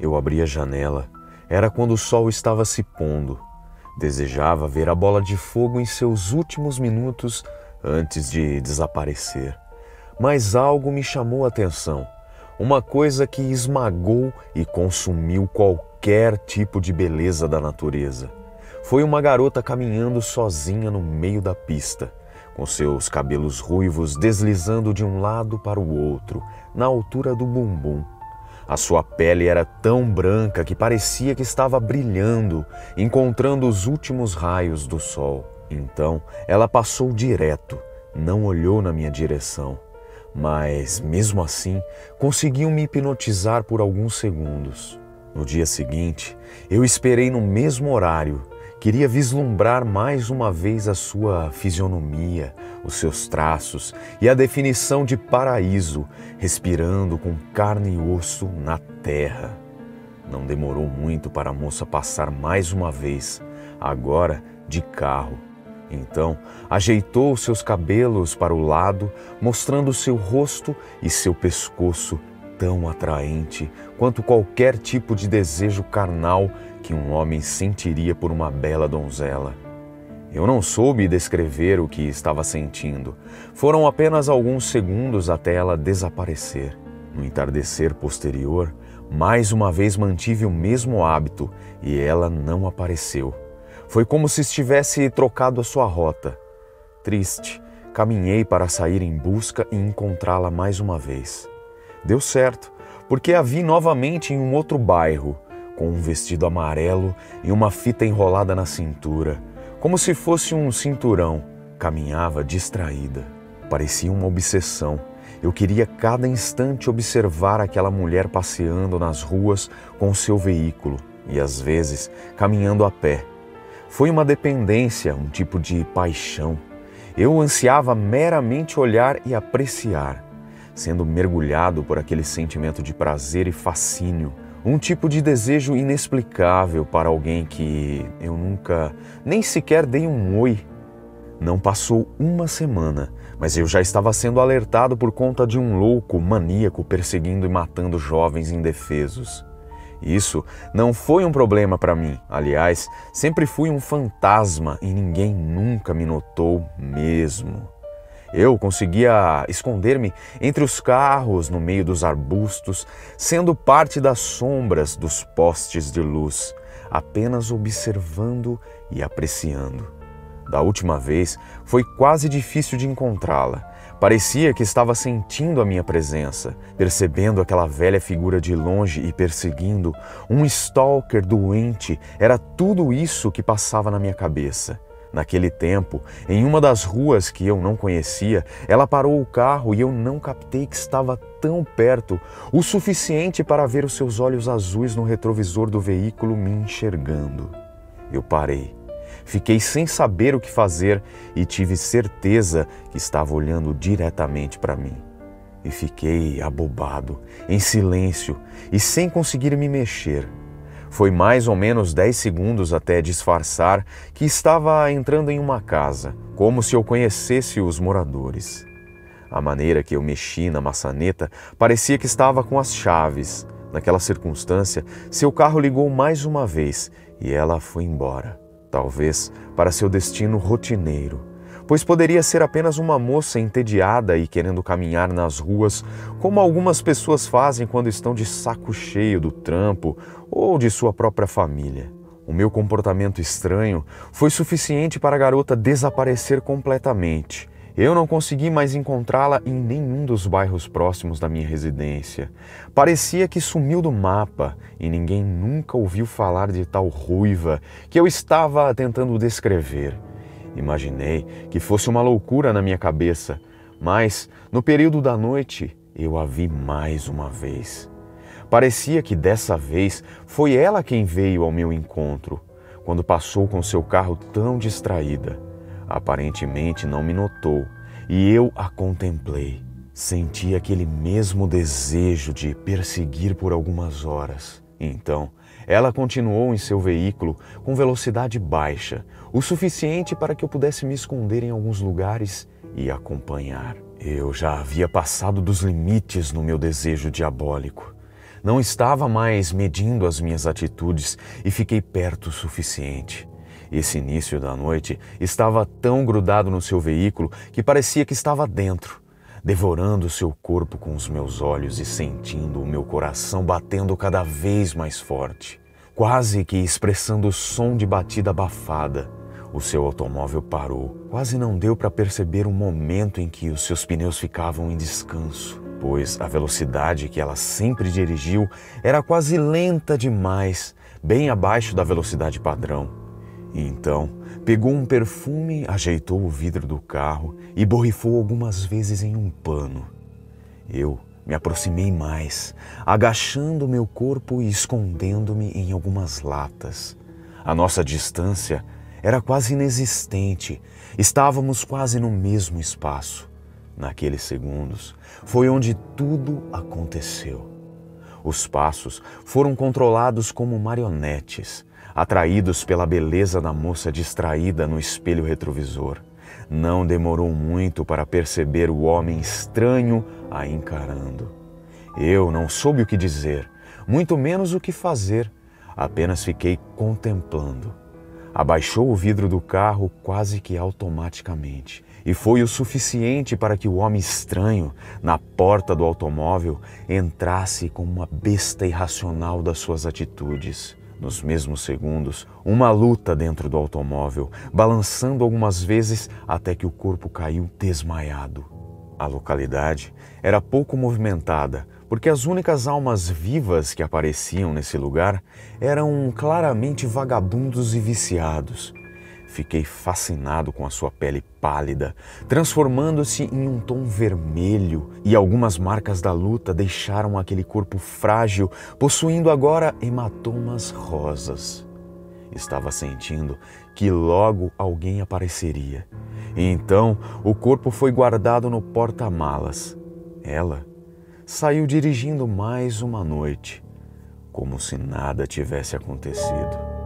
Eu abri a janela. Era quando o sol estava se pondo. Desejava ver a bola de fogo em seus últimos minutos antes de desaparecer. Mas algo me chamou a atenção. Uma coisa que esmagou e consumiu qualquer tipo de beleza da natureza. Foi uma garota caminhando sozinha no meio da pista, com seus cabelos ruivos deslizando de um lado para o outro, na altura do bumbum a sua pele era tão branca que parecia que estava brilhando, encontrando os últimos raios do sol. Então ela passou direto, não olhou na minha direção, mas mesmo assim conseguiu me hipnotizar por alguns segundos. No dia seguinte, eu esperei no mesmo horário Queria vislumbrar mais uma vez a sua fisionomia, os seus traços e a definição de paraíso, respirando com carne e osso na terra. Não demorou muito para a moça passar mais uma vez, agora de carro. Então, ajeitou seus cabelos para o lado, mostrando seu rosto e seu pescoço tão atraente quanto qualquer tipo de desejo carnal que um homem sentiria por uma bela donzela. Eu não soube descrever o que estava sentindo. Foram apenas alguns segundos até ela desaparecer. No entardecer posterior, mais uma vez mantive o mesmo hábito e ela não apareceu. Foi como se estivesse trocado a sua rota. Triste, caminhei para sair em busca e encontrá-la mais uma vez. Deu certo, porque a vi novamente em um outro bairro, com um vestido amarelo e uma fita enrolada na cintura, como se fosse um cinturão. Caminhava distraída. Parecia uma obsessão. Eu queria cada instante observar aquela mulher passeando nas ruas com seu veículo e às vezes caminhando a pé. Foi uma dependência, um tipo de paixão. Eu ansiava meramente olhar e apreciar, sendo mergulhado por aquele sentimento de prazer e fascínio um tipo de desejo inexplicável para alguém que eu nunca nem sequer dei um oi. Não passou uma semana, mas eu já estava sendo alertado por conta de um louco maníaco perseguindo e matando jovens indefesos. Isso não foi um problema para mim. Aliás, sempre fui um fantasma e ninguém nunca me notou mesmo. Eu conseguia esconder-me entre os carros, no meio dos arbustos, sendo parte das sombras dos postes de luz, apenas observando e apreciando. Da última vez, foi quase difícil de encontrá-la. Parecia que estava sentindo a minha presença, percebendo aquela velha figura de longe e perseguindo. Um stalker doente era tudo isso que passava na minha cabeça. Naquele tempo, em uma das ruas que eu não conhecia, ela parou o carro e eu não captei que estava tão perto o suficiente para ver os seus olhos azuis no retrovisor do veículo me enxergando. Eu parei. Fiquei sem saber o que fazer e tive certeza que estava olhando diretamente para mim. E fiquei abobado, em silêncio e sem conseguir me mexer. Foi mais ou menos dez segundos até disfarçar que estava entrando em uma casa, como se eu conhecesse os moradores. A maneira que eu mexi na maçaneta parecia que estava com as chaves. Naquela circunstância, seu carro ligou mais uma vez e ela foi embora. Talvez para seu destino rotineiro, pois poderia ser apenas uma moça entediada e querendo caminhar nas ruas, como algumas pessoas fazem quando estão de saco cheio do trampo ou de sua própria família. O meu comportamento estranho foi suficiente para a garota desaparecer completamente. Eu não consegui mais encontrá-la em nenhum dos bairros próximos da minha residência. Parecia que sumiu do mapa e ninguém nunca ouviu falar de tal ruiva que eu estava tentando descrever. Imaginei que fosse uma loucura na minha cabeça, mas no período da noite eu a vi mais uma vez. Parecia que dessa vez foi ela quem veio ao meu encontro, quando passou com seu carro tão distraída. Aparentemente não me notou e eu a contemplei. Senti aquele mesmo desejo de perseguir por algumas horas. Então, ela continuou em seu veículo com velocidade baixa, o suficiente para que eu pudesse me esconder em alguns lugares e acompanhar. Eu já havia passado dos limites no meu desejo diabólico. Não estava mais medindo as minhas atitudes e fiquei perto o suficiente. Esse início da noite estava tão grudado no seu veículo que parecia que estava dentro, devorando seu corpo com os meus olhos e sentindo o meu coração batendo cada vez mais forte, quase que expressando o som de batida abafada. O seu automóvel parou. Quase não deu para perceber o momento em que os seus pneus ficavam em descanso, pois a velocidade que ela sempre dirigiu era quase lenta demais, bem abaixo da velocidade padrão. E então, pegou um perfume, ajeitou o vidro do carro e borrifou algumas vezes em um pano. Eu me aproximei mais, agachando meu corpo e escondendo-me em algumas latas. A nossa distância era quase inexistente. Estávamos quase no mesmo espaço. Naqueles segundos foi onde tudo aconteceu. Os passos foram controlados como marionetes, atraídos pela beleza da moça distraída no espelho retrovisor. Não demorou muito para perceber o homem estranho a encarando. Eu não soube o que dizer, muito menos o que fazer, apenas fiquei contemplando. Abaixou o vidro do carro quase que automaticamente. E foi o suficiente para que o homem estranho, na porta do automóvel, entrasse como uma besta irracional das suas atitudes. Nos mesmos segundos, uma luta dentro do automóvel, balançando algumas vezes até que o corpo caiu desmaiado. A localidade era pouco movimentada, porque as únicas almas vivas que apareciam nesse lugar eram claramente vagabundos e viciados. Fiquei fascinado com a sua pele pálida, transformando-se em um tom vermelho, e algumas marcas da luta deixaram aquele corpo frágil, possuindo agora hematomas rosas. Estava sentindo que logo alguém apareceria. E então o corpo foi guardado no porta-malas. Ela saiu dirigindo mais uma noite, como se nada tivesse acontecido.